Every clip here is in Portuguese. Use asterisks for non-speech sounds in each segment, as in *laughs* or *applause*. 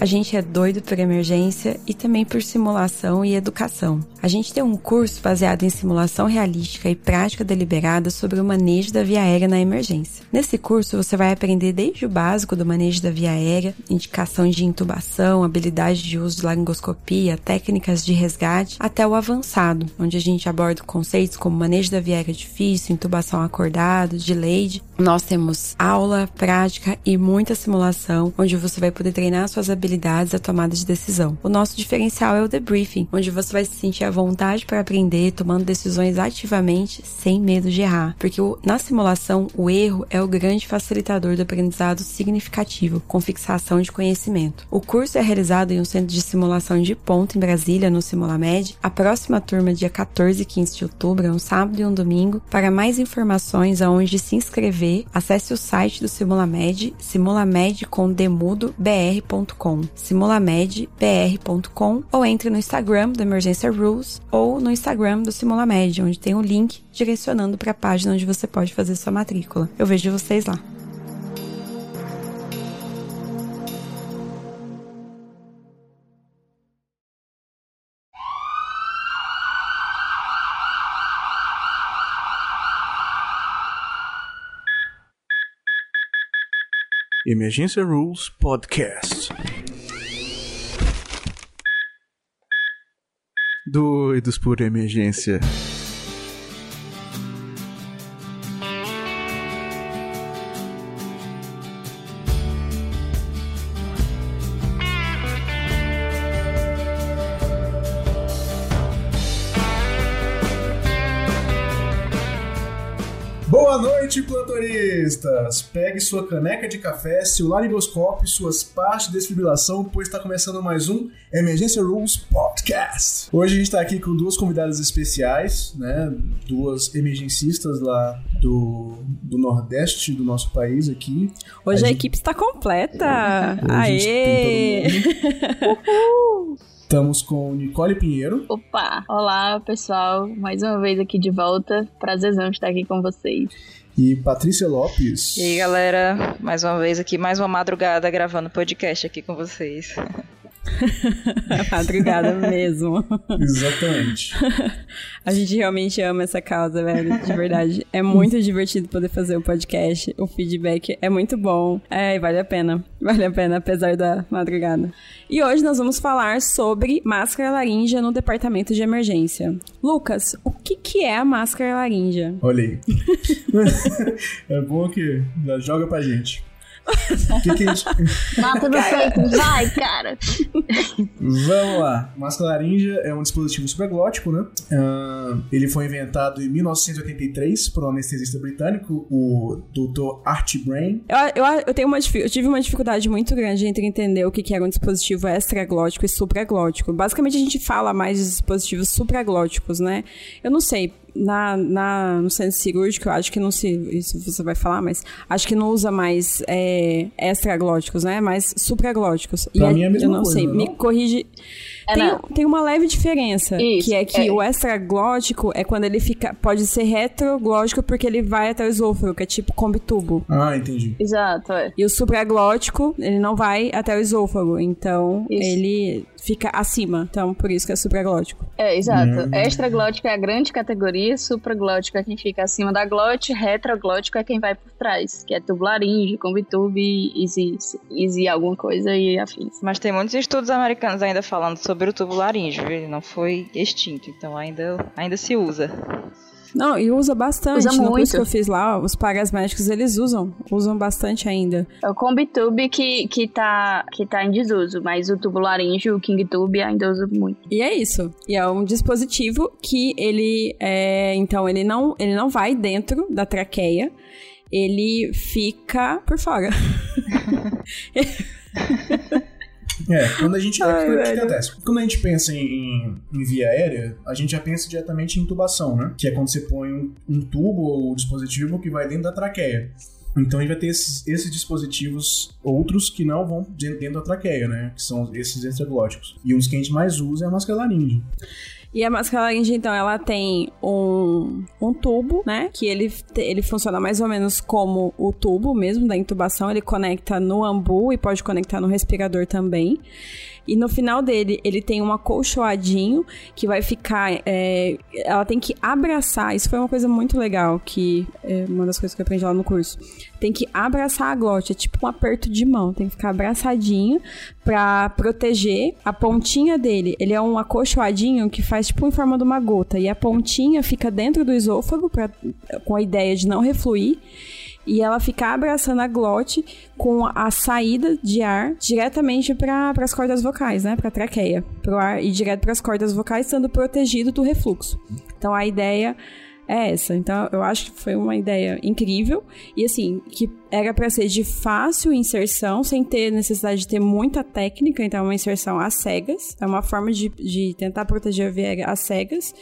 A gente é doido por emergência e também por simulação e educação. A gente tem um curso baseado em simulação realística e prática deliberada sobre o manejo da via aérea na emergência. Nesse curso você vai aprender desde o básico do manejo da via aérea, indicação de intubação, habilidade de uso de laringoscopia, técnicas de resgate, até o avançado, onde a gente aborda conceitos como manejo da via aérea difícil, intubação acordado, delayed. Nós temos aula, prática e muita simulação, onde você vai poder treinar suas habilidades à tomada de decisão. O nosso diferencial é o debriefing, onde você vai se sentir à vontade para aprender, tomando decisões ativamente, sem medo de errar. Porque na simulação, o erro é o grande facilitador do aprendizado significativo, com fixação de conhecimento. O curso é realizado em um centro de simulação de ponto em Brasília, no Simulamed. A próxima turma, dia 14 e 15 de outubro, é um sábado e um domingo. Para mais informações aonde se inscrever, acesse o site do Simulamed, simulamedbr.com ou entre no Instagram do Emergência Rules ou no Instagram do Simulamed, onde tem o um link direcionando para a página onde você pode fazer sua matrícula. Eu vejo vocês lá. Emergência Rules Podcast. Doidos por emergência. Pegue sua caneca de café, seu laringoscópio, suas partes de desfibrilação, pois está começando mais um Emergência Rules Podcast. Hoje a gente está aqui com duas convidadas especiais, né? Duas emergencistas lá do, do Nordeste do nosso país aqui. Hoje a, a gente... equipe está completa! Aê! Uhul! *laughs* Estamos com Nicole Pinheiro. Opa! Olá, pessoal. Mais uma vez aqui de volta. Prazerzão estar aqui com vocês. E Patrícia Lopes. E aí, galera. Mais uma vez aqui, mais uma madrugada gravando podcast aqui com vocês. *laughs* Madrugada mesmo. Exatamente. *laughs* A gente realmente ama essa causa, velho. De verdade. É muito divertido poder fazer o podcast. O feedback é muito bom. É, vale a pena. Vale a pena, apesar da madrugada. E hoje nós vamos falar sobre máscara laríngea no departamento de emergência. Lucas, o que, que é a máscara laríngea? Olha aí. *laughs* é bom que já joga pra gente. Que que a gente... Mata no peito, *laughs* vai, cara! Vamos lá. Máscara laríngea é um dispositivo supraglótico, né? Uh, ele foi inventado em 1983 por um anestesista britânico, o Dr. Art Brain. Eu, eu, eu, tenho uma, eu tive uma dificuldade muito grande entre entender o que, que era um dispositivo extraglótico e supraglótico. Basicamente, a gente fala mais de dispositivos supraglóticos, né? Eu não sei, na, na, no centro cirúrgico, eu acho que não se. Isso você vai falar, mas acho que não usa mais é, extraglóticos, né? Mais supraglóticos. Pra e mim é a mesma eu não coisa, sei, não? me corrige. É, tem, não. tem uma leve diferença, Isso, que é que é. o extraglótico é quando ele fica. Pode ser retroglótico porque ele vai até o esôfago, que é tipo combi-tubo. Ah, entendi. Exato, é. E o supraglótico, ele não vai até o esôfago, então Isso. ele fica acima. Então, por isso que é supraglótico. É, exato. Hum. Extraglótico é a grande categoria, supraglótico é quem fica acima da glote, retroglótico é quem vai por trás, que é tubularinge, combitube, easy, easy alguma coisa e afins. Mas tem muitos estudos americanos ainda falando sobre o tubo laríngeo, ele não foi extinto, então ainda, ainda se usa. Não, e usa bastante. Usa no curso muito. que eu fiz lá, os pagas médicos, eles usam. Usam bastante ainda. É o combitube que, que, tá, que tá em desuso, mas o tubularinge, o kingtube ainda usa muito. E é isso. E é um dispositivo que ele é. Então, ele não, ele não vai dentro da traqueia. Ele fica por fora. *laughs* *laughs* É, quando a gente. Ai, é, o que acontece? Quando a gente pensa em, em- via aérea, a gente já pensa diretamente em intubação, né? Que é quando você põe um, um tubo ou dispositivo que vai dentro da traqueia. Então a gente vai ter esses, esses dispositivos outros que não vão de- dentro da traqueia, né? Que são esses extraglóticos. E um dos que a gente mais usa é a máscara laríngea. E a máscara laringe, então, ela tem um, um tubo, né? Que ele, ele funciona mais ou menos como o tubo mesmo da intubação. Ele conecta no ambu e pode conectar no respirador também. E no final dele, ele tem um acolchoadinho que vai ficar. É, ela tem que abraçar. Isso foi uma coisa muito legal, que é uma das coisas que eu aprendi lá no curso. Tem que abraçar a glote, é tipo um aperto de mão. Tem que ficar abraçadinho para proteger a pontinha dele. Ele é um acolchoadinho que faz tipo em forma de uma gota. E a pontinha fica dentro do esôfago pra, com a ideia de não refluir e ela ficar abraçando a glote com a saída de ar diretamente para as cordas vocais, né? Para a traqueia, o ar e direto para as cordas vocais, sendo protegido do refluxo. Então a ideia é essa. Então eu acho que foi uma ideia incrível e assim, que era para ser de fácil inserção, sem ter necessidade de ter muita técnica, então é uma inserção às cegas, é uma forma de, de tentar proteger a viega às cegas.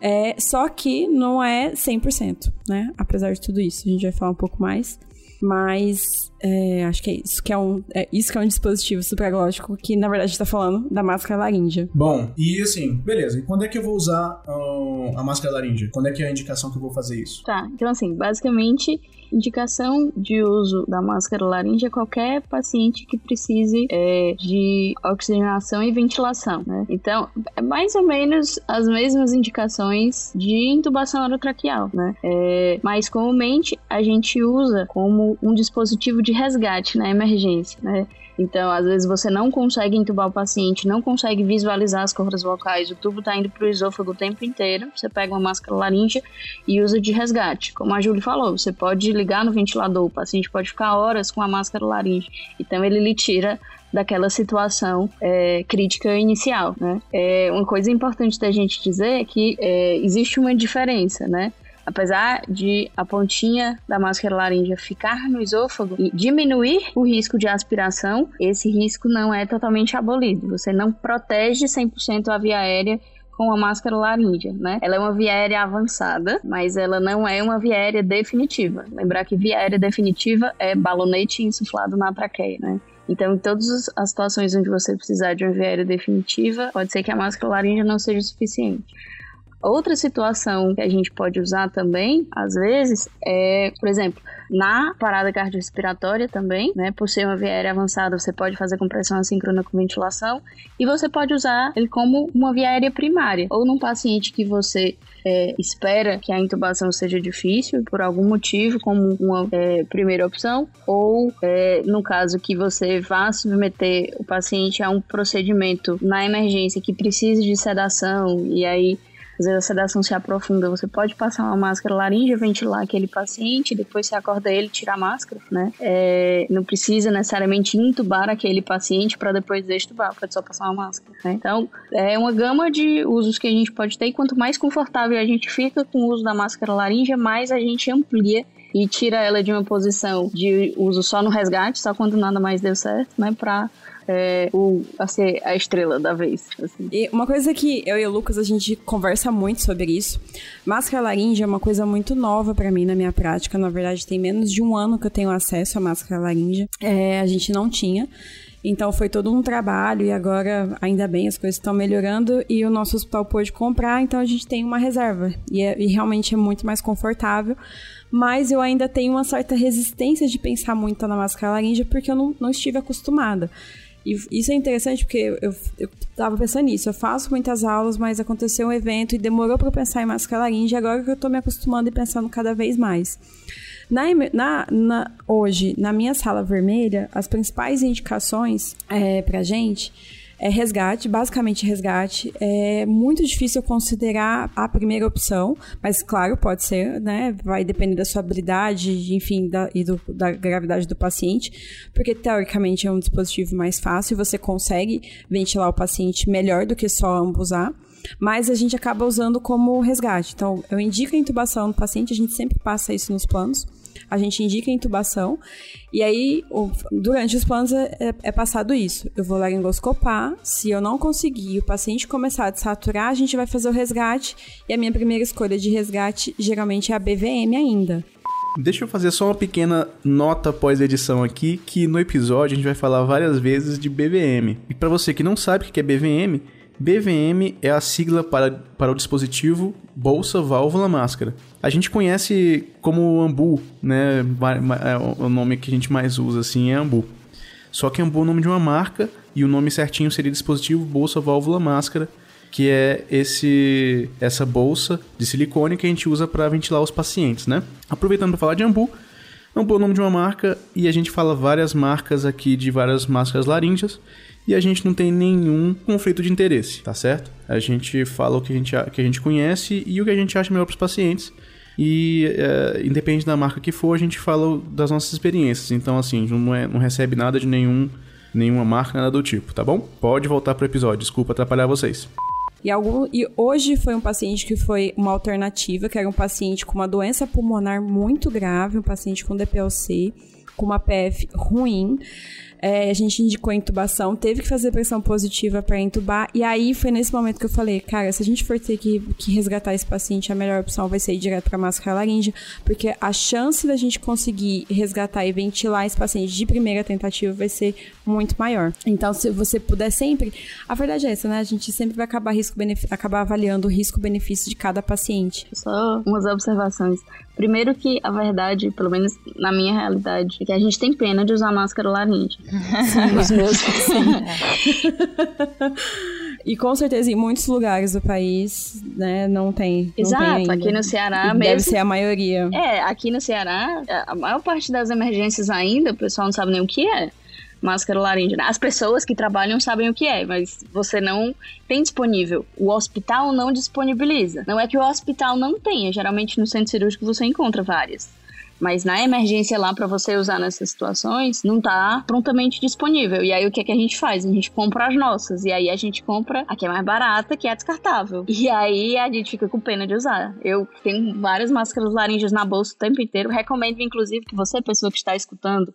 É, só que não é 100%, né? Apesar de tudo isso, a gente vai falar um pouco mais. Mas é, acho que é isso que é um, é isso que é um dispositivo supraglótico que na verdade está falando da máscara laríngea. Bom, e assim, beleza. E quando é que eu vou usar uh, a máscara laríngea? Quando é que é a indicação que eu vou fazer isso? Tá, então assim, basicamente indicação de uso da máscara laríngea é qualquer paciente que precise é, de oxigenação e ventilação, né? Então, é mais ou menos as mesmas indicações de intubação orotraqueal, né? É, mas comumente a gente usa como um dispositivo de resgate na emergência, né? Então, às vezes você não consegue intubar o paciente, não consegue visualizar as cordas vocais, o tubo está indo para o esôfago o tempo inteiro. Você pega uma máscara laríngea e usa de resgate. Como a Júlia falou, você pode ligar no ventilador, o paciente pode ficar horas com a máscara laríngea. Então, ele lhe tira daquela situação é, crítica inicial, né? É, uma coisa importante da gente dizer é que é, existe uma diferença, né? Apesar de a pontinha da máscara laríngea ficar no esôfago e diminuir o risco de aspiração, esse risco não é totalmente abolido. Você não protege 100% a via aérea com a máscara laríngea, né? Ela é uma via aérea avançada, mas ela não é uma via aérea definitiva. Lembrar que via aérea definitiva é balonete insuflado na traqueia, né? Então, em todas as situações onde você precisar de uma via aérea definitiva, pode ser que a máscara laríngea não seja suficiente. Outra situação que a gente pode usar também, às vezes, é, por exemplo, na parada cardiorrespiratória também, né? Por ser uma via aérea avançada, você pode fazer compressão assíncrona com ventilação e você pode usar ele como uma via aérea primária, ou num paciente que você é, espera que a intubação seja difícil por algum motivo, como uma é, primeira opção, ou é, no caso que você vá submeter o paciente a um procedimento na emergência que precise de sedação e aí às vezes a sedação se aprofunda, você pode passar uma máscara laríngea, ventilar aquele paciente, depois você acorda ele tirar a máscara, né? É, não precisa necessariamente intubar aquele paciente para depois extubar, pode só passar uma máscara, né? Então, é uma gama de usos que a gente pode ter e quanto mais confortável a gente fica com o uso da máscara laríngea, mais a gente amplia e tira ela de uma posição de uso só no resgate, só quando nada mais deu certo, né? Pra é, o, a ser a estrela da vez. Assim. E uma coisa que eu e o Lucas a gente conversa muito sobre isso. Máscara laríngea é uma coisa muito nova para mim na minha prática. Na verdade, tem menos de um ano que eu tenho acesso à máscara laríngea. É, a gente não tinha. Então foi todo um trabalho e agora, ainda bem, as coisas estão melhorando e o nosso hospital pôde comprar, então a gente tem uma reserva. E, é, e realmente é muito mais confortável. Mas eu ainda tenho uma certa resistência de pensar muito na máscara laríngea porque eu não, não estive acostumada. E isso é interessante porque eu, eu tava pensando nisso. Eu faço muitas aulas, mas aconteceu um evento e demorou para pensar em máscara laringe. Agora que eu tô me acostumando e pensando cada vez mais. Na, na, na, hoje, na minha sala vermelha, as principais indicações é, pra gente é resgate, basicamente resgate. É muito difícil considerar a primeira opção, mas claro, pode ser, né? Vai depender da sua habilidade, enfim, da, e do, da gravidade do paciente, porque teoricamente é um dispositivo mais fácil e você consegue ventilar o paciente melhor do que só ambusar mas a gente acaba usando como resgate. Então, eu indico a intubação no paciente, a gente sempre passa isso nos planos a gente indica a intubação e aí o, durante os planos é, é, é, passado isso. Eu vou laringoscopar, se eu não conseguir o paciente começar a desaturar, a gente vai fazer o resgate e a minha primeira escolha de resgate geralmente é a BVM ainda. Deixa eu fazer só uma pequena nota pós-edição aqui, que no episódio a gente vai falar várias vezes de BVM. E para você que não sabe o que é BVM, BVM é a sigla para, para o dispositivo bolsa, válvula, máscara. A gente conhece como Ambu, né? É o nome que a gente mais usa assim é Ambu. Só que Ambu é o nome de uma marca e o nome certinho seria dispositivo bolsa, válvula, máscara, que é esse essa bolsa de silicone que a gente usa para ventilar os pacientes, né? Aproveitando para falar de Ambu, Ambu é o nome de uma marca e a gente fala várias marcas aqui de várias máscaras laríngeas e a gente não tem nenhum conflito de interesse, tá certo? A gente fala o que a gente, que a gente conhece e o que a gente acha melhor para os pacientes. E é, independente da marca que for, a gente fala das nossas experiências. Então, assim, não, é, não recebe nada de nenhum, nenhuma marca, nada do tipo, tá bom? Pode voltar pro episódio, desculpa atrapalhar vocês. E, algum, e hoje foi um paciente que foi uma alternativa, que era um paciente com uma doença pulmonar muito grave, um paciente com DPLC, com uma PF ruim. É, a gente indicou intubação, teve que fazer pressão positiva para intubar. E aí foi nesse momento que eu falei, cara, se a gente for ter que, que resgatar esse paciente, a melhor opção vai ser ir direto para máscara laríngea, porque a chance da gente conseguir resgatar e ventilar esse paciente de primeira tentativa vai ser muito maior. Então, se você puder sempre. A verdade é essa, né? A gente sempre vai acabar, risco acabar avaliando o risco-benefício de cada paciente. Só umas observações. Primeiro que a verdade, pelo menos na minha realidade, é que a gente tem pena de usar máscara laringe. Sim, os meus. *laughs* Sim. E com certeza em muitos lugares do país, né, não tem. Exato, não tem aqui no Ceará mesmo. Deve ser a maioria. É, aqui no Ceará, a maior parte das emergências ainda, o pessoal não sabe nem o que é máscara laríngea. As pessoas que trabalham sabem o que é, mas você não tem disponível. O hospital não disponibiliza. Não é que o hospital não tenha, geralmente no centro cirúrgico você encontra várias. Mas na emergência lá para você usar nessas situações, não tá prontamente disponível. E aí o que é que a gente faz? A gente compra as nossas. E aí a gente compra a que é mais barata, que é a descartável. E aí a gente fica com pena de usar. Eu tenho várias máscaras laringes na bolsa o tempo inteiro. Recomendo, inclusive, que você, pessoa que está escutando,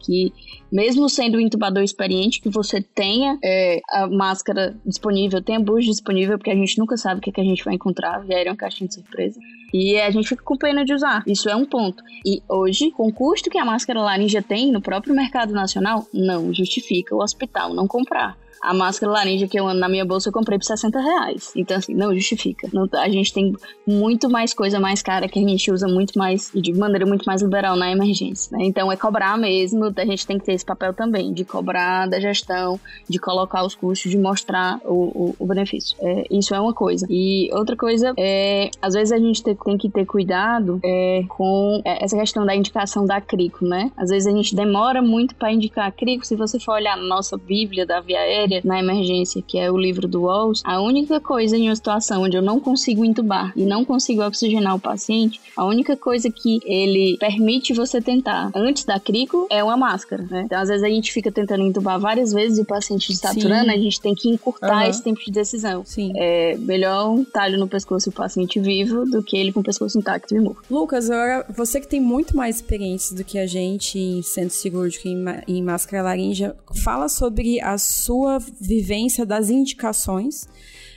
que mesmo sendo um intubador experiente, que você tenha é, a máscara disponível, tenha bucho disponível, porque a gente nunca sabe o que, é que a gente vai encontrar, vieram caixinha de surpresa. E a gente fica com pena de usar. Isso é um ponto. E hoje, com o custo que a máscara laringe tem no próprio mercado nacional, não justifica o hospital não comprar. A máscara laranja que eu ando na minha bolsa eu comprei por 60 reais. Então, assim, não justifica. Não, a gente tem muito mais coisa mais cara que a gente usa muito mais, de maneira muito mais liberal na emergência. Né? Então, é cobrar mesmo. A gente tem que ter esse papel também, de cobrar da gestão, de colocar os custos, de mostrar o, o, o benefício. É, isso é uma coisa. E outra coisa é, às vezes a gente tem, tem que ter cuidado é, com essa questão da indicação da crico, né? Às vezes a gente demora muito para indicar a crico. Se você for olhar na nossa Bíblia da Via Aérea, na emergência, que é o livro do Walsh, a única coisa em uma situação onde eu não consigo intubar e não consigo oxigenar o paciente, a única coisa que ele permite você tentar antes da crico é uma máscara, né? Então, às vezes a gente fica tentando intubar várias vezes e o paciente saturando, a gente tem que encurtar uhum. esse tempo de decisão. Sim. É melhor um talho no pescoço do paciente vivo do que ele com o pescoço intacto e morto. Lucas, agora você que tem muito mais experiência do que a gente em centro cirúrgico e em, em máscara laríngea, fala sobre a sua vivência das indicações.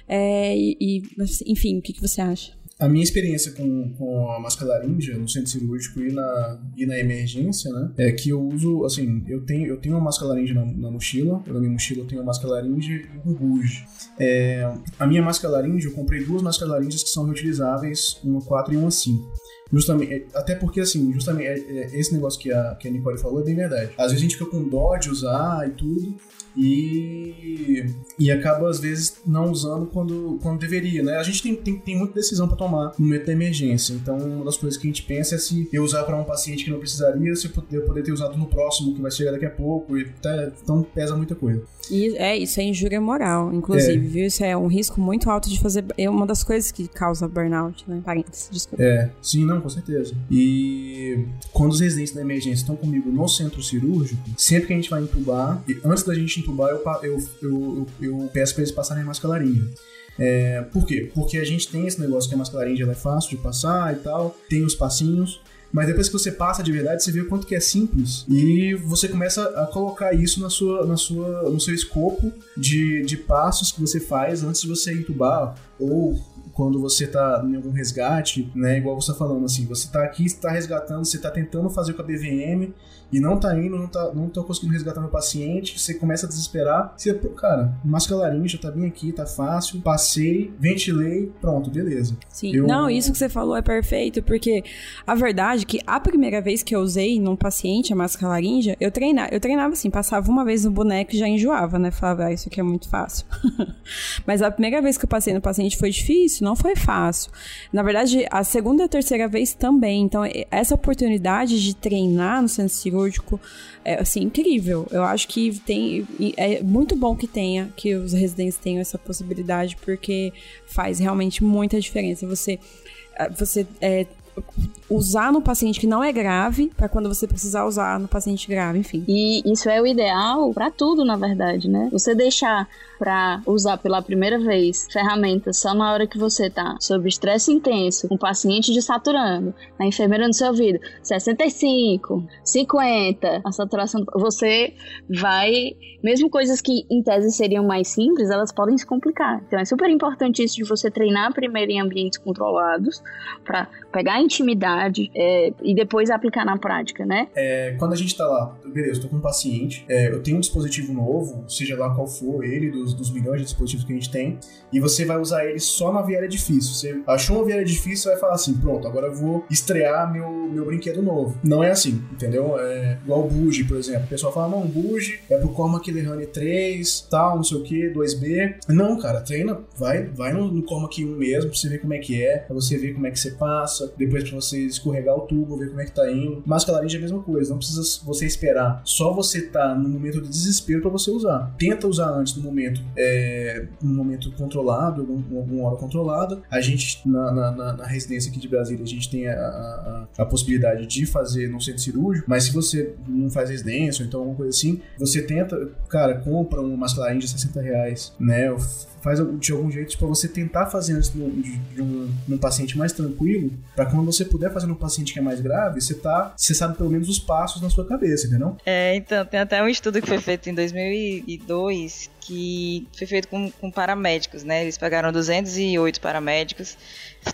É, e, e, enfim, o que, que você acha? A minha experiência com, com a máscara laríngea no centro cirúrgico e na, e na emergência, né? É que eu uso, assim, eu tenho, eu tenho uma máscara laríngea na, na mochila, na minha mochila eu tenho uma máscara laríngea e um buge. É, a minha máscara laríngea, eu comprei duas máscaras laríngeas que são reutilizáveis, uma 4 e uma 5. Justamente, é, até porque, assim, justamente é, é, esse negócio que a, que a Nicole falou é bem verdade. Às vezes a gente fica com dó de usar e tudo, e, e acaba às vezes não usando quando, quando deveria, né? A gente tem, tem, tem muita decisão para tomar no momento da emergência. Então, uma das coisas que a gente pensa é se eu usar para um paciente que não precisaria, se eu poder ter usado no próximo que vai chegar daqui a pouco. E tá, então, pesa muita coisa. E, é, isso é injúria moral, inclusive, é. viu? Isso é um risco muito alto de fazer. É uma das coisas que causa burnout, né? Parênteses, desculpa. É, sim, não, com certeza. E quando os residentes da emergência estão comigo no centro cirúrgico, sempre que a gente vai entubar, e antes da gente entubar, eu, eu, eu, eu peço para eles passarem a máscara laringe. É, por quê? Porque a gente tem esse negócio que a máscara laringe é fácil de passar e tal, tem os passinhos, mas depois que você passa de verdade, você vê o quanto que é simples e você começa a colocar isso na sua, na sua, no seu escopo de, de passos que você faz antes de você entubar ou quando você tá em algum resgate, né? Igual você tá falando, assim, você tá aqui, você tá resgatando, você tá tentando fazer com a BVM e não tá indo, não tá, não tô conseguindo resgatar meu paciente, você começa a desesperar. Você, pô, cara, máscara laringe, tá bem aqui, tá fácil, passei, ventilei, pronto, beleza. Sim, eu... não, isso que você falou é perfeito, porque a verdade é que a primeira vez que eu usei num paciente a máscara laringe, eu treinava, eu treinava assim, passava uma vez no boneco e já enjoava, né? Falava, ah, isso aqui é muito fácil. *laughs* Mas a primeira vez que eu passei no paciente foi difícil, não foi fácil. Na verdade, a segunda e a terceira vez também. Então, essa oportunidade de treinar no centro cirúrgico é assim incrível. Eu acho que tem é muito bom que tenha que os residentes tenham essa possibilidade porque faz realmente muita diferença. Você é, você é, usar no paciente que não é grave, para quando você precisar usar no paciente grave, enfim. E isso é o ideal para tudo, na verdade, né? Você deixar para usar pela primeira vez ferramentas só na hora que você tá sob estresse intenso, com o paciente desaturando, a enfermeira no seu ouvido, 65, 50, a saturação, você vai, mesmo coisas que em tese seriam mais simples, elas podem se complicar. Então é super importante isso de você treinar primeiro em ambientes controlados para pegar intimidade é, e depois aplicar na prática, né? É, quando a gente tá lá, beleza, tô com um paciente, é, eu tenho um dispositivo novo, seja lá qual for ele, do dos, dos, milhões de dispositivos que a gente tem, e você vai usar ele só na viária difícil. Você achou uma viária difícil, você vai falar assim: pronto, agora eu vou estrear meu, meu brinquedo novo. Não é assim, entendeu? É igual o Buge, por exemplo. O pessoal fala: não, Buge é pro Cormac Killer Honey 3, tal, não sei o que, 2B. Não, cara, treina, vai, vai no, no Cormac 1 mesmo, pra você ver como é que é, pra você ver como é que você passa, depois pra você escorregar o tubo, ver como é que tá indo. Máscara laringe é a mesma coisa, não precisa você esperar. Só você tá no momento de desespero para você usar. Tenta usar antes no momento é, um momento controlado, algum, alguma hora controlada. A gente, na, na, na, residência aqui de Brasília, a gente tem a, a, a, possibilidade de fazer no centro cirúrgico, mas se você não faz residência ou então alguma coisa assim, você tenta, cara, compra uma mascarinha de 60 reais, né? Faz de algum jeito para você tentar fazer antes de, de, um, de um paciente mais tranquilo, para quando você puder fazer num paciente que é mais grave, você tá, você sabe pelo menos os passos na sua cabeça, entendeu? É, então, tem até um estudo que foi feito em 2002 que foi feito com, com paramédicos, né? Eles pegaram 208 paramédicos,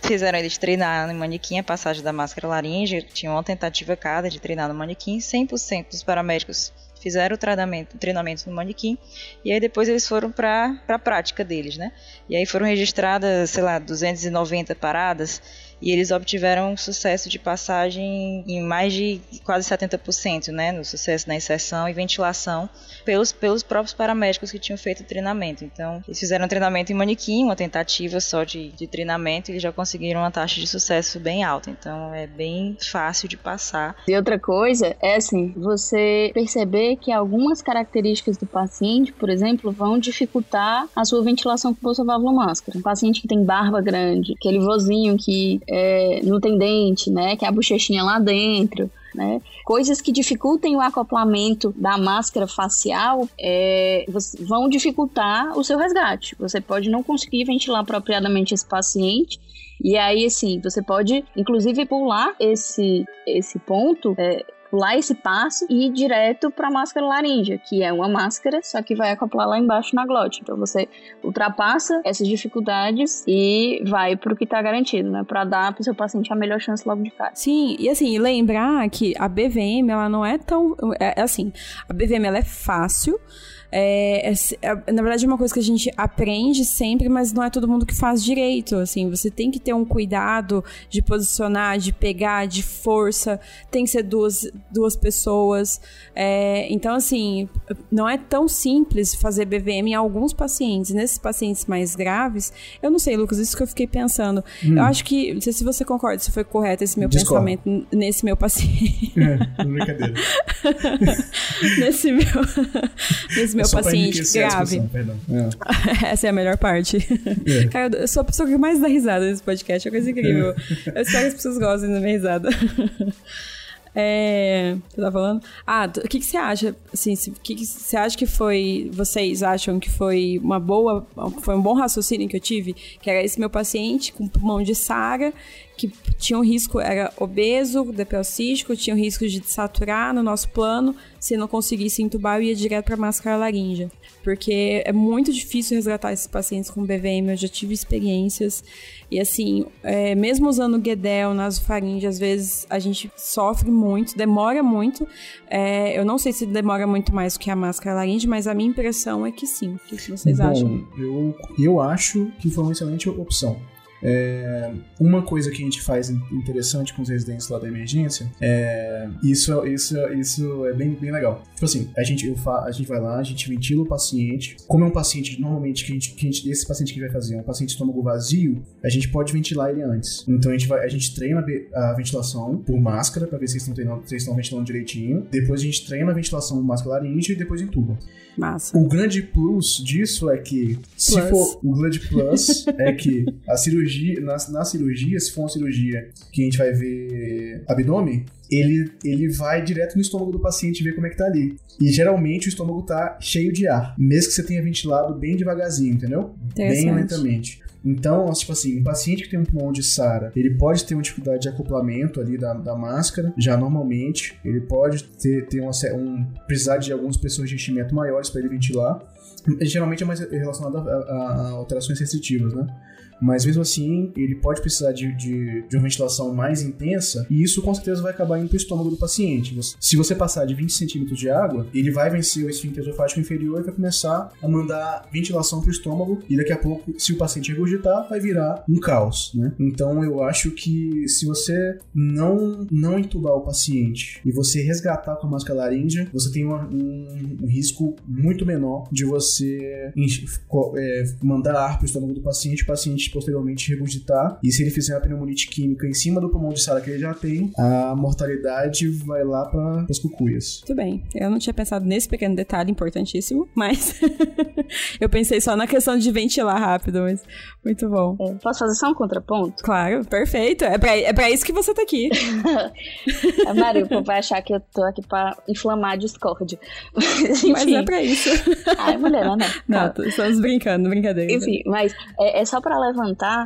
fizeram eles treinar no manequim a passagem da máscara laringe, tinha uma tentativa cada de treinar no manequim, 100% dos paramédicos fizeram o treinamento, treinamento no manequim, e aí depois eles foram para a prática deles, né? E aí foram registradas, sei lá, 290 paradas, e eles obtiveram um sucesso de passagem em mais de quase 70%, né, no sucesso na inserção e ventilação pelos, pelos próprios paramédicos que tinham feito o treinamento. Então, eles fizeram um treinamento em manequim, uma tentativa só de, de treinamento, e eles já conseguiram uma taxa de sucesso bem alta. Então, é bem fácil de passar. E outra coisa é assim, você perceber que algumas características do paciente, por exemplo, vão dificultar a sua ventilação com bolsa válvula máscara. Um paciente que tem barba grande, aquele vozinho que é, não tem dente, né? Que é a bochechinha lá dentro. Né? Coisas que dificultem o acoplamento da máscara facial é, vão dificultar o seu resgate. Você pode não conseguir ventilar apropriadamente esse paciente. E aí, assim, você pode, inclusive, pular esse, esse ponto. É, pular esse passo e ir direto para a máscara laríngea, que é uma máscara, só que vai acoplar lá embaixo na glote. Então você ultrapassa essas dificuldades e vai para o que está garantido, né? Para dar para o seu paciente a melhor chance logo de cara. Sim, e assim, lembrar que a BVM, ela não é tão. É, é assim, a BVM ela é fácil. É, é, é, na verdade, é uma coisa que a gente aprende sempre, mas não é todo mundo que faz direito. Assim, você tem que ter um cuidado de posicionar, de pegar, de força. Tem que ser duas, duas pessoas. É, então, assim, não é tão simples fazer BVM em alguns pacientes. Nesses pacientes mais graves, eu não sei, Lucas, isso que eu fiquei pensando. Hum. Eu acho que, não sei se você concorda, se foi correto esse meu Discord. pensamento nesse meu paciente. É, brincadeira. *laughs* nesse meu, *laughs* nesse meu meu é paciente grave. É. Essa é a melhor parte. É. *laughs* Cara, eu sou a pessoa que mais dá risada nesse podcast, é uma coisa incrível. É. Eu espero que as pessoas gostem da minha risada. *laughs* É. Você tá falando? Ah, o que, que você acha? Assim, o que, que você acha que foi. Vocês acham que foi uma boa. Foi um bom raciocínio que eu tive? Que era esse meu paciente com pulmão de Sara, que tinham risco, era obeso, DPO cístico, tinham risco de saturar no nosso plano. Se não conseguisse entubar, eu ia direto para máscara laríngea. Porque é muito difícil resgatar esses pacientes com BVM, eu já tive experiências. E assim, é, mesmo usando Guedel, nasofaringe, às vezes a gente sofre muito, demora muito. É, eu não sei se demora muito mais do que a máscara laringe, mas a minha impressão é que sim. O que vocês Bom, acham? Eu, eu acho que foi uma excelente opção. É, uma coisa que a gente faz interessante com os residentes lá da emergência é isso, isso, isso é bem, bem legal. Tipo assim, a gente, fa, a gente vai lá, a gente ventila o paciente. Como é um paciente normalmente que a gente, que a gente esse paciente que vai fazer é um paciente estômago vazio, a gente pode ventilar ele antes. Então a gente vai, a gente treina a ventilação por máscara para ver se eles estão treinando, se estão ventilando direitinho. Depois a gente treina a ventilação máscara laringe e depois entuba. Massa. O grande plus disso é que, se Plus. for o grande plus, é que a cirurgia, na, na cirurgia, se for uma cirurgia que a gente vai ver abdômen, ele, ele vai direto no estômago do paciente ver como é que tá ali. E geralmente o estômago tá cheio de ar, mesmo que você tenha ventilado bem devagarzinho, entendeu? Bem lentamente. Então, tipo assim, um paciente que tem um pulmão de SARA, ele pode ter uma dificuldade de acoplamento ali da, da máscara, já normalmente. Ele pode ter, ter uma, um, precisar de algumas pressões de enchimento maiores para ele ventilar. Geralmente é mais relacionado a, a- a alterações restritivas, né? Mas mesmo assim, ele pode precisar de, de, de uma ventilação mais intensa e isso com certeza vai acabar indo pro estômago do paciente. Se você passar de 20 centímetros de água, ele vai vencer o esfíncter esofágico inferior e vai começar a mandar ventilação pro estômago e daqui a pouco, se o paciente regurgitar, vai virar um caos, né? Então eu acho que se você não, não entubar o paciente e você resgatar com a máscara laríngea, você tem uma- um, um risco muito menor de você é, mandar ar pro estômago do paciente, o paciente posteriormente regurgitar. E se ele fizer uma pneumonite química em cima do pulmão de sala que ele já tem, a mortalidade vai lá para as cucuias. Muito bem. Eu não tinha pensado nesse pequeno detalhe importantíssimo, mas *laughs* eu pensei só na questão de ventilar rápido, mas muito bom. É, posso fazer só um contraponto? Claro, perfeito. É pra, é pra isso que você tá aqui. *laughs* A o povo vai achar que eu tô aqui pra inflamar a Discord. *laughs* Mas, Mas enfim. é pra isso. Ai, mulher, não, não. Não, Calma. tô- estamos brincando, brincadeira. Enfim, mas é, é só pra levantar,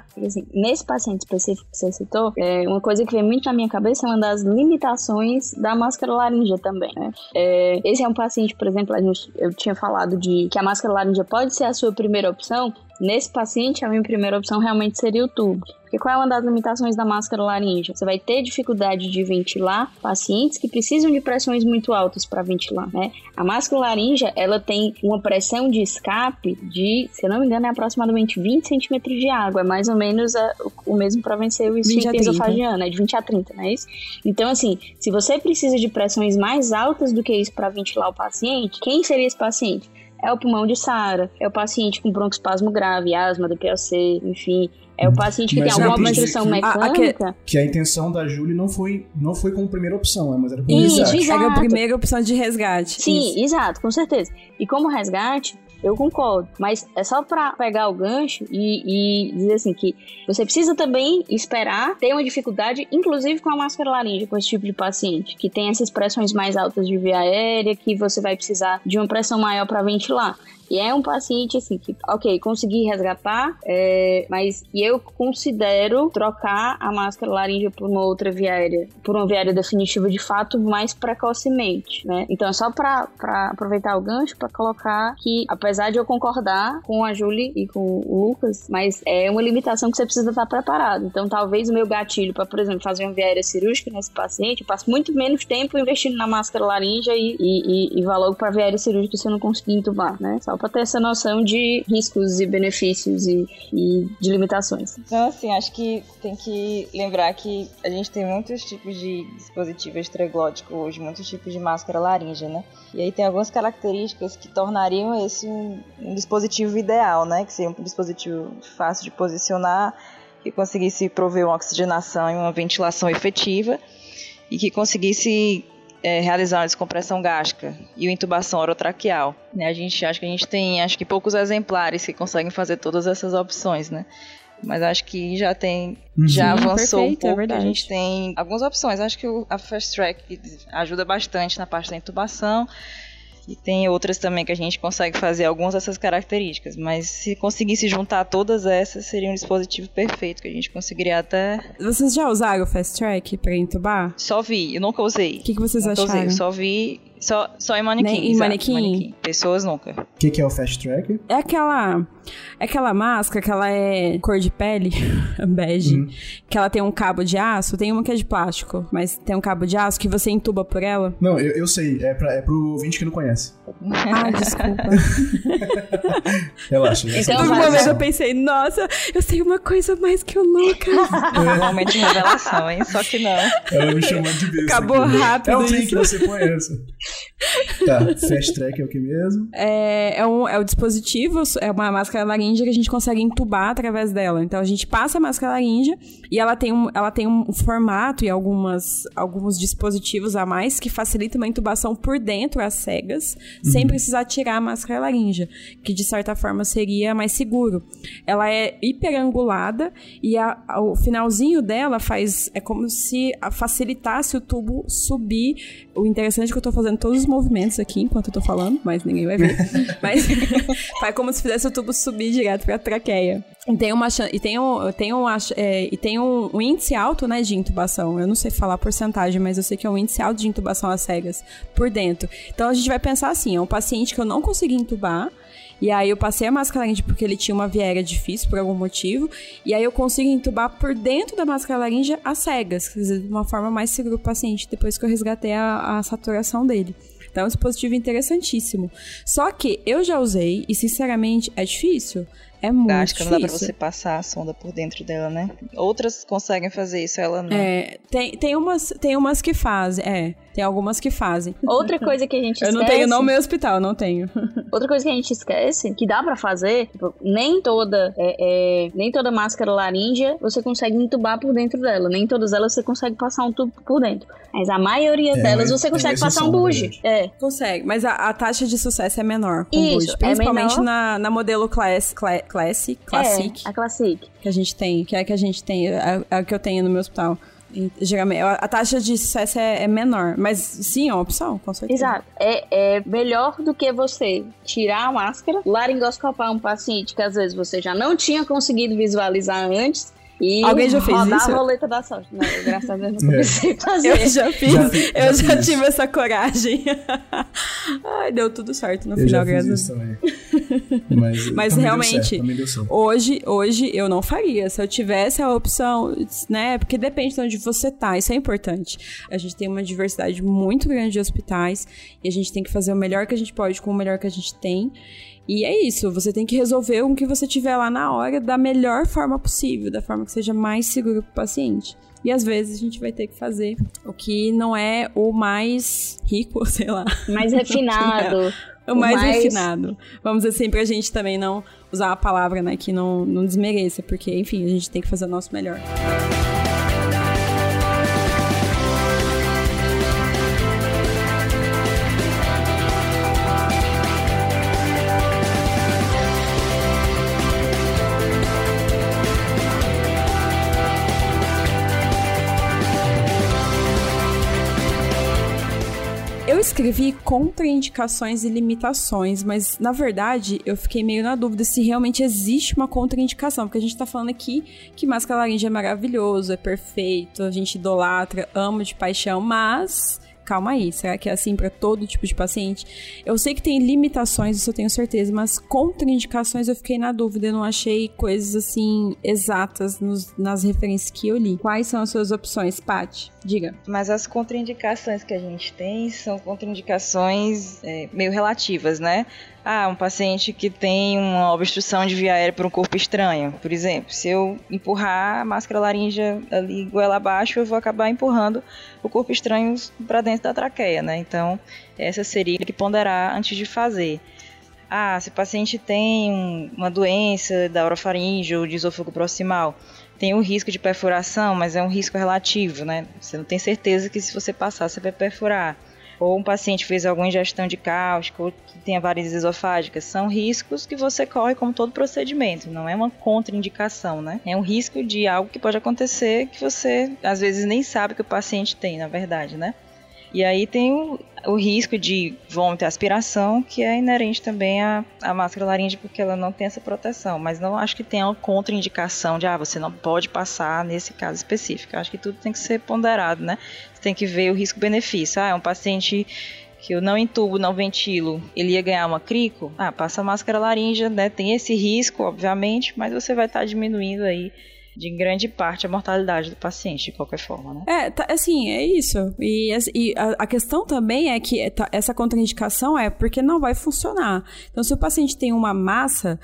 porque, assim, nesse paciente específico que você citou, é, uma coisa que vem muito na minha cabeça é uma das limitações da máscara laríngea também, né? É, esse é um paciente, por exemplo, a gente, eu tinha falado de que a máscara laríngea pode ser a sua primeira opção. Nesse paciente, a minha primeira opção realmente seria o tubo. Porque qual é uma das limitações da máscara laríngea? Você vai ter dificuldade de ventilar pacientes que precisam de pressões muito altas para ventilar, né? A máscara laríngea, ela tem uma pressão de escape de, se eu não me engano, é aproximadamente 20 centímetros de água. É mais ou menos a- o o mesmo para vencer o 20 a esfíncter 30. esofagiano, é de 20 a 30, não é isso? Então, assim, se você precisa de pressões mais altas do que isso para ventilar o paciente, quem seria esse paciente? É o pulmão de Sara, é o paciente com broncoespasmo grave, asma, DPLC, enfim. É o paciente que Mas tem eu alguma obstrução que- Ah, mecânica. Que a intenção da Julie não foi, não foi como primeira opção, né? mas era como Isso, resgate. exato. Era a primeira opção de resgate. Sim, Isso. exato, com certeza. E como resgate, eu concordo. Mas é só pra pegar o gancho e, e dizer assim que você precisa também esperar ter uma dificuldade, inclusive com a máscara laríngea, com esse tipo de paciente, que tem essas pressões mais altas de via aérea, que você vai precisar de uma pressão maior para ventilar. E é um paciente assim que, ok, consegui resgatar, é, mas eu considero trocar a máscara laríngea por uma outra via aérea, por uma via aérea definitiva de fato mais precocemente, né? Então, só pra, pra aproveitar o gancho pra colocar que, apesar de eu concordar com a Julie e com o Lucas, mas é uma limitação que você precisa estar preparado. Então, talvez o meu gatilho para, por exemplo, fazer uma via aérea cirúrgica nesse paciente, eu passo muito menos tempo investindo na máscara laríngea e, e, e, e logo pra via aérea cirúrgica se eu não conseguir entubar, né? Só pra ter essa noção de riscos e benefícios e, e de limitações. Então, assim, acho que tem que lembrar que a gente tem muitos tipos de dispositivo estreglótico hoje, muitos tipos de máscara laríngea, né? E aí tem algumas características que tornariam esse um, um dispositivo ideal, né? Que seria um dispositivo fácil de posicionar, que conseguisse prover uma oxigenação e uma ventilação efetiva e que conseguisse é, realizar uma descompressão gástrica e uma intubação orotraqueal. Né? A gente acha que a gente tem, acho que poucos exemplares que conseguem fazer todas essas opções, né? Mas acho que já tem, já Sim, avançou um perfeito, é pouco. a verdade. gente tem algumas opções. Acho que o- a Fast Track ajuda bastante na parte da intubação. E tem outras também que a gente consegue fazer algumas dessas características, mas se conseguisse juntar todas essas, seria um dispositivo perfeito que a gente conseguiria até. Vocês já usaram o Fast Track pra entubar? Só vi, eu nunca usei. O que, que vocês nunca acharam? Usei, eu só vi só, só em manequim. Nem em exato, manequim? Pessoas nunca. O que, que é o Fast Track? É aquela. É aquela máscara que ela é cor de pele, *laughs* bege, Uhum. que ela tem um cabo de aço. Tem uma que é de plástico, mas tem um cabo de aço que você entuba por ela. Não, eu, eu sei. É, pra, é pro ouvinte que não conhece. *laughs* Ah, desculpa. *laughs* Relaxa. já Então um vai, momento eu pensei, nossa, eu sei uma coisa mais que o Lucas. É um momento de revelação, hein? Só que não. Ela me chamando de besta. Acabou aqui. rápido É o link, isso. você conhece. Tá, Fast Track é o que mesmo? É, é, um, é o dispositivo, é uma máscara laríngea que a gente consegue entubar através dela. Então a gente passa a máscara laríngea e ela tem um, ela tem um formato e algumas, alguns dispositivos a mais que facilitam uma intubação por dentro às cegas, sem precisar tirar a máscara laríngea, que de certa forma seria mais seguro. Ela é hiperangulada e a- a- o finalzinho dela faz. É como se a- facilitasse o tubo subir. O interessante é que eu tô fazendo todos os movimentos aqui enquanto eu tô falando, mas ninguém vai ver. *laughs* mas *laughs* faz como se fizesse o tubo subir direto pra traqueia. E tem uma e tem um, tem um, é, e tem um, um índice alto, né, de intubação. Eu não sei falar a porcentagem, mas eu sei que é um índice alto de intubação às cegas por dentro. Então a gente vai pensar assim, é um paciente que eu não consegui intubar, e aí eu passei a máscara laríngea porque ele tinha uma via aérea difícil por algum motivo. E aí eu consigo entubar por dentro da máscara laríngea às cegas, quer dizer, de uma forma mais segura o paciente, depois que eu resgatei a, a saturação dele. Então é um dispositivo interessantíssimo. Só que eu já usei e, sinceramente, é difícil. É muito Acho que não dá pra difícil. você passar a sonda por dentro dela, né? Outras conseguem fazer isso, ela não. É, tem, tem, umas, tem umas que fazem, é. Tem algumas que fazem. Outra coisa que a gente Eu esquece... não tenho no meu hospital, eu não tenho. *laughs* Outra coisa que a gente esquece, que dá pra fazer, tipo, nem toda é, é, nem toda máscara laríngea você consegue entubar por dentro dela. Nem todas elas você consegue passar um tubo por dentro. Mas a maioria É, delas você consegue passar um buge. É. Consegue, mas a, a taxa de sucesso é menor com Isso, Bush, é principalmente menor. na, na modelo class, cla- Classic, Classic É, a Classic. que a gente tem, que é a que a gente tem, a, a que eu tenho no meu hospital. E, geralmente, a, taxa de sucesso é, é menor, mas sim, é uma opção, com certeza. Exato. É, é melhor do que você tirar a máscara, laringoscopar um paciente que às vezes você já não tinha conseguido visualizar antes e Alguém já fez rodar isso? a roleta da sorte. Não, eu, graças a Deus não *laughs* É. comecei a fazer. Eu já fiz, Já fi- eu já já fiz. tive essa coragem. *laughs* Ai, deu tudo certo no Eu já final, fiz graças a isso também. *laughs* Mas, Mas realmente- Deu certo, deu certo. Hoje, hoje eu não faria. Se eu tivesse a opção, né? Porque depende de onde você tá. Isso é importante. A gente tem uma diversidade muito grande de hospitais e a gente tem que fazer o melhor que a gente pode com o melhor que a gente tem. E é isso, você tem que resolver o que você tiver lá na hora da melhor forma possível, da forma que seja mais segura pro paciente. E às vezes a gente vai ter que fazer o que não é o mais rico, *laughs* sei lá. Mais refinado. *laughs* O mais, mais- refinado. Vamos dizer assim, pra gente também não usar uma palavra, né, que não, não desmereça, porque, enfim, a gente tem que fazer o nosso melhor. Eu escrevi contraindicações e limitações, mas na verdade eu fiquei meio na dúvida se realmente existe uma contraindicação, porque a gente tá falando aqui que máscara laríngea é maravilhoso, é perfeito, a gente idolatra, ama de paixão, mas calma aí, será que é assim pra todo tipo de paciente? Eu sei que tem limitações, isso eu tenho certeza, mas contraindicações eu fiquei na dúvida, eu não achei coisas assim exatas nos- nas referências que eu li. Quais são as suas opções, Paty? Diga. Mas as contraindicações que a gente tem são contraindicações é, meio relativas, né? Ah, um paciente que tem uma obstrução de via aérea por um corpo estranho, por exemplo. Se eu empurrar a máscara laríngea ali goela abaixo, eu vou acabar empurrando o corpo estranho para dentro da traqueia, né? Então, essa seria que ponderar antes de fazer. Ah, se o paciente tem um- uma doença da orofaringe ou de esôfago proximal, tem o risco de perfuração, mas é um risco relativo, né? Você não tem certeza que se você passar, você vai perfurar. Ou um paciente fez alguma ingestão de cáustico, ou que tenha varizes esofágicas, são riscos que você corre como todo procedimento, não é uma contraindicação, né? É um risco de algo que pode acontecer que você às vezes nem sabe que o paciente tem, na verdade, né? E aí tem o, o risco de vômito e aspiração, que é inerente também à, à máscara laríngea, porque ela não tem essa proteção. Mas não acho que tenha uma contraindicação de, ah, você não pode passar nesse caso específico. Acho que tudo tem que ser ponderado, né? Você tem que ver o risco-benefício. Ah, é um paciente que eu não entubo, não ventilo, ele ia ganhar uma crico, ah, passa máscara laríngea, né? Tem esse risco, obviamente, mas você vai estar tá diminuindo aí de grande parte a mortalidade do paciente, de qualquer forma, né? É, tá, assim, é isso. E, e a, a, questão também é que tá, essa contraindicação é porque não vai funcionar. Então, se o paciente tem uma massa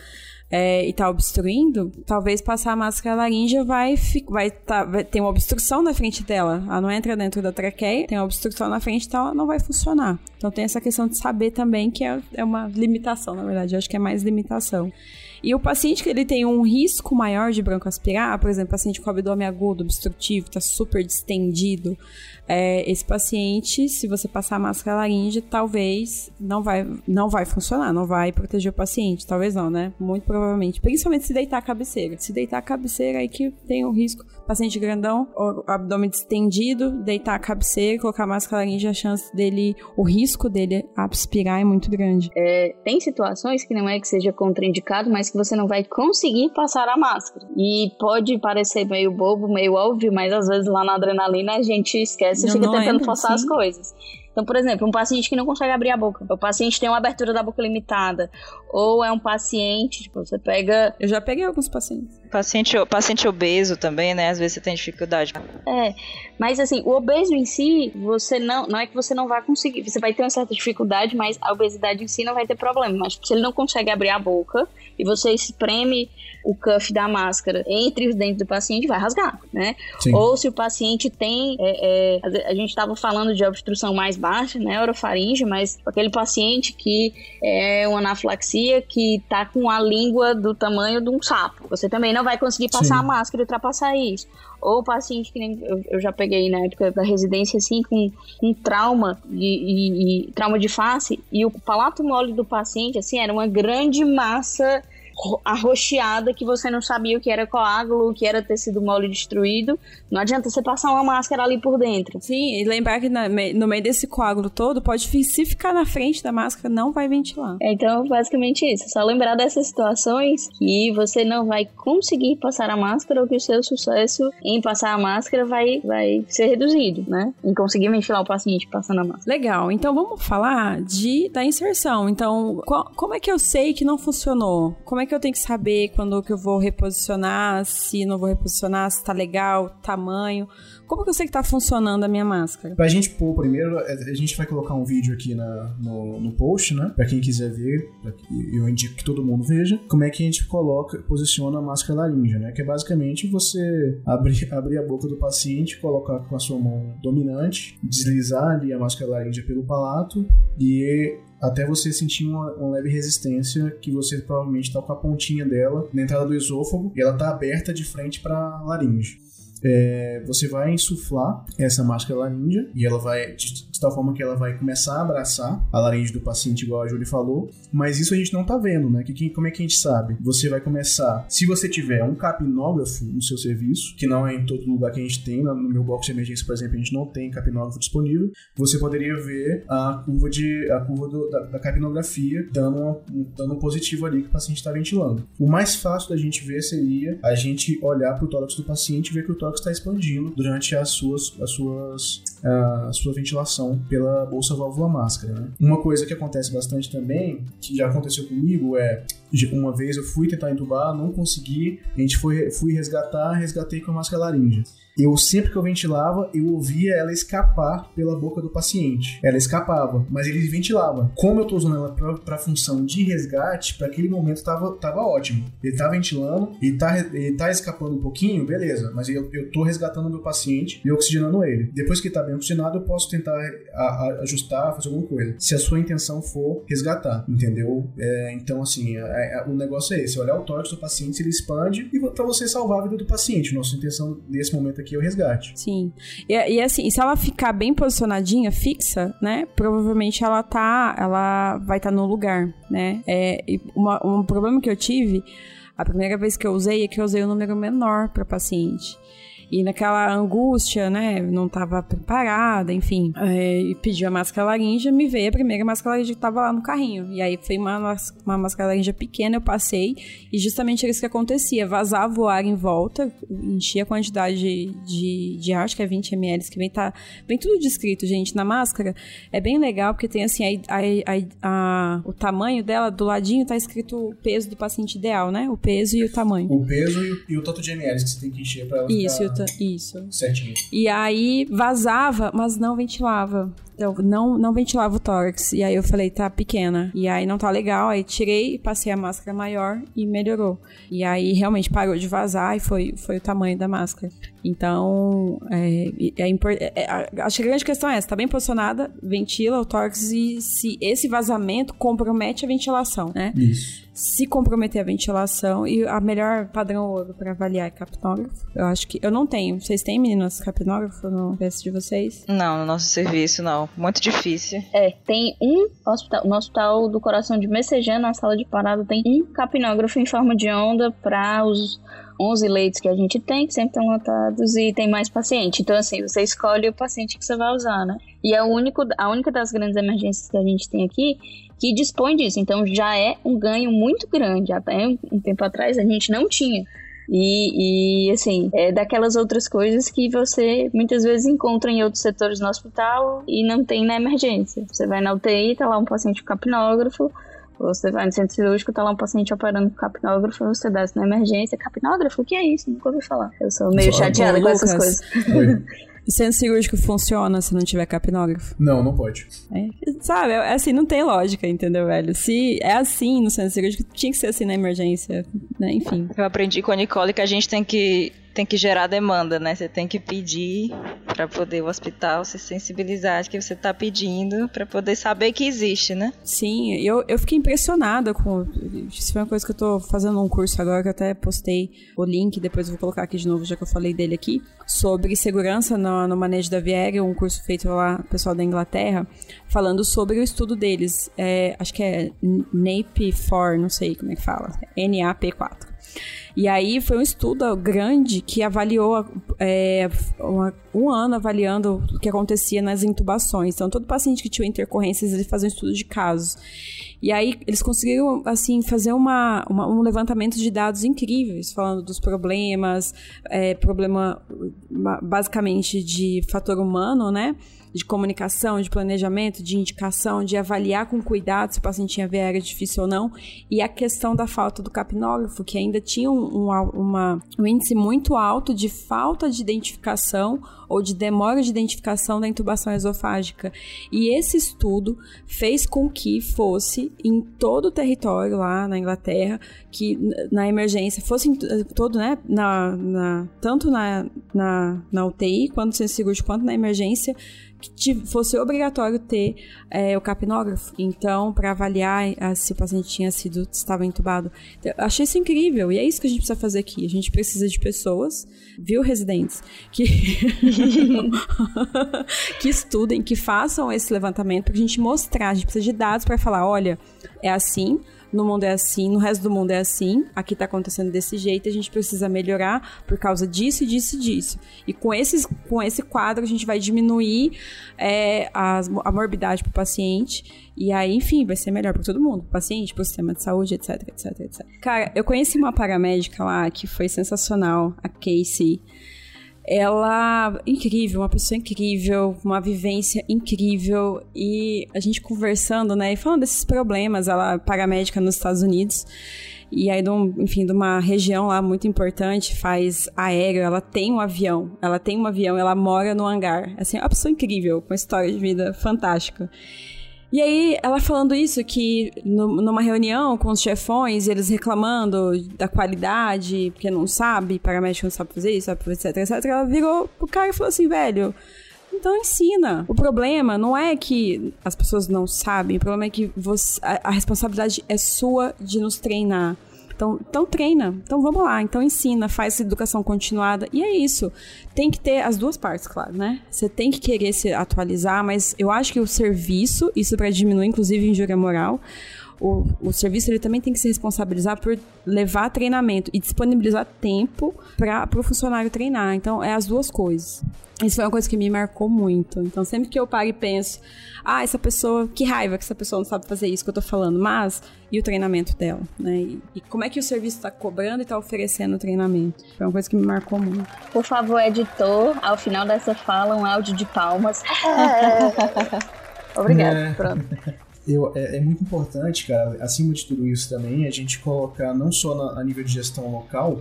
é, e tá obstruindo, talvez passar a máscara laríngea vai, vai, tá, vai ter uma obstrução na frente dela. Ela não entra dentro da traqueia, tem uma obstrução na frente, então ela não vai funcionar. Então tem essa questão de saber também que é, é uma limitação, na verdade. Eu acho que é mais limitação. E o paciente que ele tem um risco maior de broncoaspirar, por exemplo, paciente com abdômen agudo, obstrutivo, está super distendido, é, esse paciente, se você passar máscara laríngea, talvez não vai, não vai funcionar, não vai proteger o paciente. Talvez não, né? Muito provavelmente. Principalmente se deitar a cabeceira. Se deitar a cabeceira, aí que tem o risco. Paciente grandão, abdômen distendido, deitar a cabeceira, colocar máscara laríngea, a chance dele, o risco dele aspirar é muito grande. É, tem situações que não é que seja contraindicado, mas que você não vai conseguir passar a máscara. E pode parecer meio bobo, meio óbvio, mas às vezes lá na adrenalina a gente esquece você fica tentando forçar sim. as coisas. Então, por exemplo, um paciente que não consegue abrir a boca, o paciente tem uma abertura da boca limitada, ou é um paciente, tipo, você pega. Eu já peguei alguns pacientes. Paciente, paciente obeso também, né? Às vezes você tem dificuldade. É, mas assim, o obeso em si, você não. Não é que você não vai conseguir. Você vai ter uma certa dificuldade, mas a obesidade em si não vai ter problema. Mas se ele não consegue abrir a boca e você espreme o cuff da máscara entre os dentes do paciente, vai rasgar, né? Sim. Ou se o paciente tem. É, é, a gente estava falando de obstrução mais baixa, né? Orofaringe, mas aquele paciente que é uma anafilaxia que tá com a língua do tamanho de um sapo. Você também não vai conseguir passar Sim. a máscara e ultrapassar isso. Ou o paciente que nem eu, já peguei na época da residência, assim, com, com trauma e, e trauma de face, e o palato mole do paciente, assim, era uma grande massa arroxeada que você não sabia o que era coágulo, o que era tecido mole destruído. Não adianta você passar uma máscara ali por dentro. Sim, e lembrar que na, no meio desse coágulo todo, pode se ficar na frente da máscara, não vai ventilar. Então, basicamente isso. Só lembrar dessas situações que você não vai conseguir passar a máscara ou que o seu sucesso em passar a máscara vai, vai ser reduzido, né? Em conseguir ventilar o paciente passando a máscara. Legal. Então, vamos falar de, da inserção. Então, qual, como é que eu sei que não funcionou? Como é que eu tenho que saber quando que eu vou reposicionar, se não vou reposicionar, se tá legal, tamanho? Como que eu sei que tá funcionando a minha máscara? Pra gente pôr primeiro, é, a gente vai colocar um vídeo aqui na, no, no post, né? Pra quem quiser ver, eu indico que todo mundo veja, como é que a gente coloca, posiciona a máscara laríngea, né? Que é basicamente você abrir, *laughs* abrir a boca do paciente, colocar com a sua mão dominante, deslizar ali a máscara laríngea pelo palato e até você sentir uma, uma, leve resistência que você provavelmente está com a pontinha dela na entrada do esôfago e ela está aberta de frente para a laringe. É, você vai insuflar essa máscara laríngea e ela vai, tal forma que ela vai começar a abraçar a laringe do paciente, igual a Júlia falou, mas isso a gente não tá vendo, né? Que, que, como é que a gente sabe? Você vai começar, se você tiver um capnógrafo no seu serviço, que não é em todo lugar que a gente tem, no meu box de emergência, por exemplo, a gente não tem capnógrafo disponível, você poderia ver a curva, de, a curva do, da, da capnografia dando, dando um positivo ali que o paciente está ventilando. O mais fácil da gente ver seria a gente olhar para o tórax do paciente e ver que o tórax está expandindo durante as suas, as suas, a sua ventilação pela bolsa válvula máscara. Né? Uma coisa que acontece bastante também, que já aconteceu comigo, é uma vez eu fui tentar entubar, não consegui, a gente foi, fui resgatar, resgatei com a máscara laríngea eu sempre que eu ventilava, eu ouvia ela escapar pela boca do paciente. Ela escapava, mas ele ventilava. Como eu tô usando ela para função de resgate, para aquele momento tava, tava ótimo. Ele tá ventilando, ele tá, ele tá escapando um pouquinho, beleza, mas eu, eu tô resgatando o meu paciente e oxigenando ele. Depois que tá bem oxigenado, eu posso tentar a, a, ajustar, fazer alguma coisa. Se a sua intenção for resgatar, entendeu? É, então, assim, é, é, o negócio é esse: olhar o tórax do paciente, ele expande, e para você salvar a vida do paciente. Nossa intenção nesse momento aqui é o resgate. Sim. E, e assim, se ela ficar bem posicionadinha, fixa, né? Provavelmente ela tá. Ela vai estar tá no lugar, né? É, uma, um problema que eu tive. A primeira vez que eu usei é que eu usei um número menor para paciente. E naquela angústia, né? Não tava preparada, enfim. É, e pediu a máscara laringe, me veio a primeira máscara laringe que tava lá no carrinho. E aí foi uma, uma máscara laringe pequena, eu passei. E justamente era isso que acontecia. Vazava o ar em volta, enchia a quantidade de, de, de ar, acho que é 20 ml, que vem, tá, vem tudo descrito, gente, na máscara. É bem legal, porque tem assim, a, a, a, o tamanho dela, do ladinho tá escrito o peso do paciente ideal, né? O peso e o tamanho. O peso e o, e o tanto de ml que você tem que encher pra ela Isso, ficar isso. certinho. E aí vazava, mas não ventilava. Então, não, não ventilava o tórax. E aí eu falei, tá pequena. E aí não tá legal. Aí tirei, passei a máscara maior e melhorou. E aí realmente parou de vazar e foi, foi o tamanho da máscara. Então, é, é, é, é, acho que a grande questão é essa: tá bem posicionada, ventila o tórax e se esse vazamento compromete a ventilação, né? Isso. Se comprometer a ventilação e a melhor padrão ouro para avaliar é capnógrafo. Eu acho que eu não tenho. Vocês têm meninas capnógrafo no teste de vocês? Não, no nosso serviço não. Muito difícil. É, tem um hospital, no Hospital do Coração de Messejana, na sala de parada, tem um capnógrafo em forma de onda para os 11 leitos que a gente tem, que sempre estão lotados e tem mais paciente. Então, assim, você escolhe o paciente que você vai usar, né? E é o único, a única das grandes emergências que a gente tem aqui que dispõe disso. Então, já é um ganho muito grande. Até um tempo atrás a gente não tinha. E, e, assim, é daquelas outras coisas que você muitas vezes encontra em outros setores no hospital e não tem na emergência. Você vai na UTI, tá lá um paciente com capnógrafo, você vai no centro cirúrgico, tá lá um paciente operando com capnógrafo, você desce na emergência. Capnógrafo? O que é isso? Nunca ouvi falar. Eu sou meio Só- chateada com essas coisas. *laughs* O centro cirúrgico funciona se não tiver capnógrafo? Não, não pode. É, sabe, é assim, não tem lógica, entendeu, velho? Se é assim no centro cirúrgico, tinha que ser assim na emergência, né? Enfim. Eu aprendi com a Nicole que a gente tem que, tem que gerar demanda, né? Você tem que pedir pra poder o hospital se sensibilizar de que você tá pedindo pra poder saber que existe, né? Sim, eu, eu fiquei impressionada com. Isso foi uma coisa que eu tô fazendo um curso agora, que até postei o link, depois vou colocar aqui de novo, já que eu falei dele aqui, sobre segurança no, no manejo da via aérea, um curso feito lá, pessoal da Inglaterra, falando sobre o estudo deles. É, acho que é NAP4, não sei como é que fala. NAP4. E aí foi um estudo grande que avaliou é, uma- um ano avaliando o que acontecia nas intubações. Então, todo paciente que tinha intercorrências, ele fazia um estudo de casos. E aí eles conseguiram, assim, fazer uma, uma- um levantamento de dados incríveis, falando dos problemas, é, problema ba- basicamente de fator humano, né? De comunicação, de planejamento, de indicação, de avaliar com cuidado se o paciente tinha aérea difícil ou não. E a questão da falta do capnógrafo, que ainda tinha um, um, uma- um índice muito alto de falta de identificação ou de demora de identificação da intubação esofágica. E esse estudo fez com que fosse em todo o território lá na Inglaterra, que na emergência fosse em t- todo, né, na, na- tanto na, na, na UTI, quanto no centro cirúrgico, quanto na emergência, que fosse obrigatório ter é, o capnógrafo. Então, para avaliar ah, se o paciente tinha sido, estava entubado. Então, achei isso incrível. E é isso que a gente precisa fazer aqui. A gente precisa de pessoas, viu, residentes, que, *laughs* *laughs* que estudem, que façam esse levantamento pra gente mostrar. A gente precisa de dados para falar: olha, é assim. No mundo é assim, no resto do mundo é assim, aqui tá acontecendo desse jeito, a gente precisa melhorar por causa disso, disso e disso. E com, esses, com esse quadro a gente vai diminuir é, as- a morbidade pro paciente. E aí, enfim, vai ser melhor para todo mundo, pro paciente, pro sistema de saúde, etc, etc, etc. Cara, eu conheci uma paramédica lá que foi sensacional, a Casey. Ela, incrível, uma pessoa incrível, uma vivência incrível. E a gente conversando, né, e falando desses problemas, ela é paramédica nos Estados Unidos. E aí, de um- enfim, de uma região lá muito importante, faz aéreo, ela tem um avião, ela tem um avião, ela mora no hangar. Assim, é uma pessoa incrível, com uma história de vida fantástica. E aí, ela falando isso, que no- numa reunião com os chefões, eles reclamando da qualidade, porque não sabe, paramédico não sabe fazer isso, etc, etc, ela virou pro cara e falou assim, velho, então ensina. O problema não é que as pessoas não sabem, o problema é que você, a, a responsabilidade é sua de nos treinar. Então, então treina, então vamos lá, então ensina, faz educação continuada. E é isso. Tem que ter as duas partes, claro, né? Você tem que querer se atualizar, mas eu acho que o serviço, isso para diminuir inclusive injúria moral, o, o serviço ele também tem que se responsabilizar por levar treinamento e disponibilizar tempo para o funcionário treinar. Então, é as duas coisas. Isso foi uma coisa que me marcou muito. Então, sempre que eu paro e penso, ah, essa pessoa, que raiva que essa pessoa não sabe fazer isso que eu tô falando, mas e o treinamento dela, né? E, e como é que o serviço está cobrando e está oferecendo o treinamento? Foi uma coisa que me marcou muito. Por favor, editor, ao final dessa fala, um áudio de palmas. *laughs* *laughs* Obrigada, é. pronto. Eu, é, é, muito importante, cara, acima de tudo isso também, a gente colocar não só na, a nível de gestão local,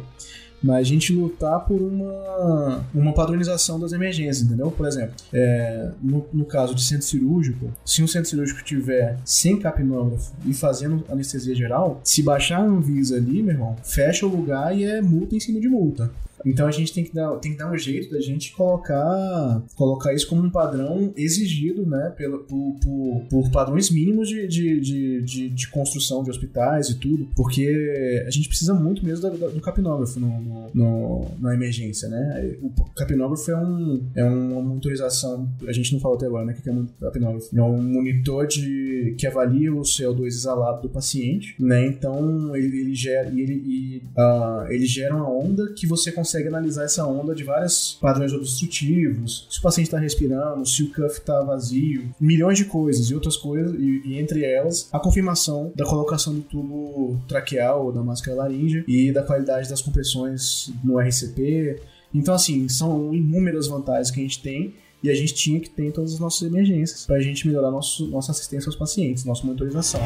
mas a gente lutar por uma, uma padronização das emergências, entendeu? Por exemplo, é, no, no caso de centro cirúrgico, se um centro cirúrgico tiver sem capnógrafo e fazendo anestesia geral, se baixar a Anvisa ali, meu irmão, fecha o lugar e é multa em cima de multa. Então a gente tem que dar, tem que dar um jeito da gente colocar, colocar isso como um padrão exigido, né, pelo, por, por, por padrões mínimos de, de, de, de, de construção de hospitais e tudo, porque a gente precisa muito mesmo do, do capnógrafo no, no, no, na emergência, né? O capnógrafo é, um, é uma monitorização, a gente não falou até agora, né, o que é um capnógrafo? É um monitor de, que avalia o CO2 exalado do paciente, né? Então ele, ele gera, ele, e, uh, ele gera uma onda que você consegue consegue analisar essa onda de vários padrões obstrutivos, se o paciente está respirando, se o cuff está vazio, milhões de coisas e outras coisas, e, e, entre elas a confirmação da colocação do tubo traqueal ou da máscara laríngea e da qualidade das compressões no RCP. Então, assim, são inúmeras vantagens que a gente tem e a gente tinha que ter em todas as nossas emergências para a gente melhorar nosso, nossa assistência aos pacientes, nossa monitorização.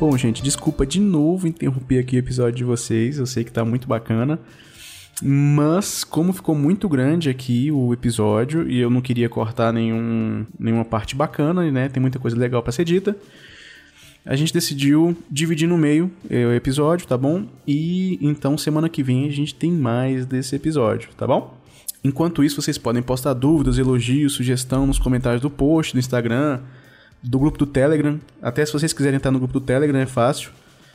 Bom, gente, desculpa de novo interromper aqui o episódio de vocês. Eu sei que tá muito bacana. Mas, como ficou muito grande aqui o episódio e eu não queria cortar nenhum, nenhuma parte bacana, né? Tem muita coisa legal para ser dita. A gente decidiu dividir no meio é, o episódio, tá bom? E então semana que vem a gente tem mais desse episódio, tá bom? Enquanto isso, vocês podem postar dúvidas, elogios, sugestão nos comentários do post, do Instagram, do grupo do Telegram. Até se vocês quiserem estar no grupo do Telegram é fácil,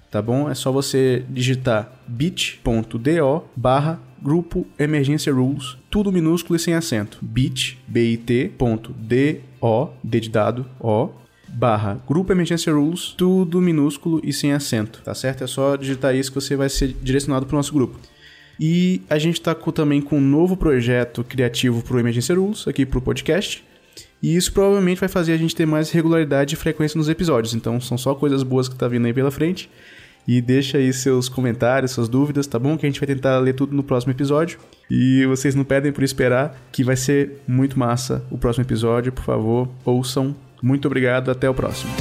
tá bom? É só você digitar bit.do barra grupo emergência rules, tudo minúsculo e sem acento. bit, bit.do, d de dado, o, barra grupo emergência rules, tudo minúsculo e sem acento, tá certo? É só digitar isso que você vai ser direcionado para o nosso grupo. E a gente está também com um novo projeto criativo para o Emergência Rules, aqui para o podcast, e isso provavelmente vai fazer a gente ter mais regularidade e frequência nos episódios. Então são só coisas boas que tá vindo aí pela frente. E deixa aí seus comentários, suas dúvidas, tá bom? Que a gente vai tentar ler tudo no próximo episódio. E vocês não pedem por esperar, que vai ser muito massa o próximo episódio. Por favor, ouçam. Muito obrigado, até o próximo.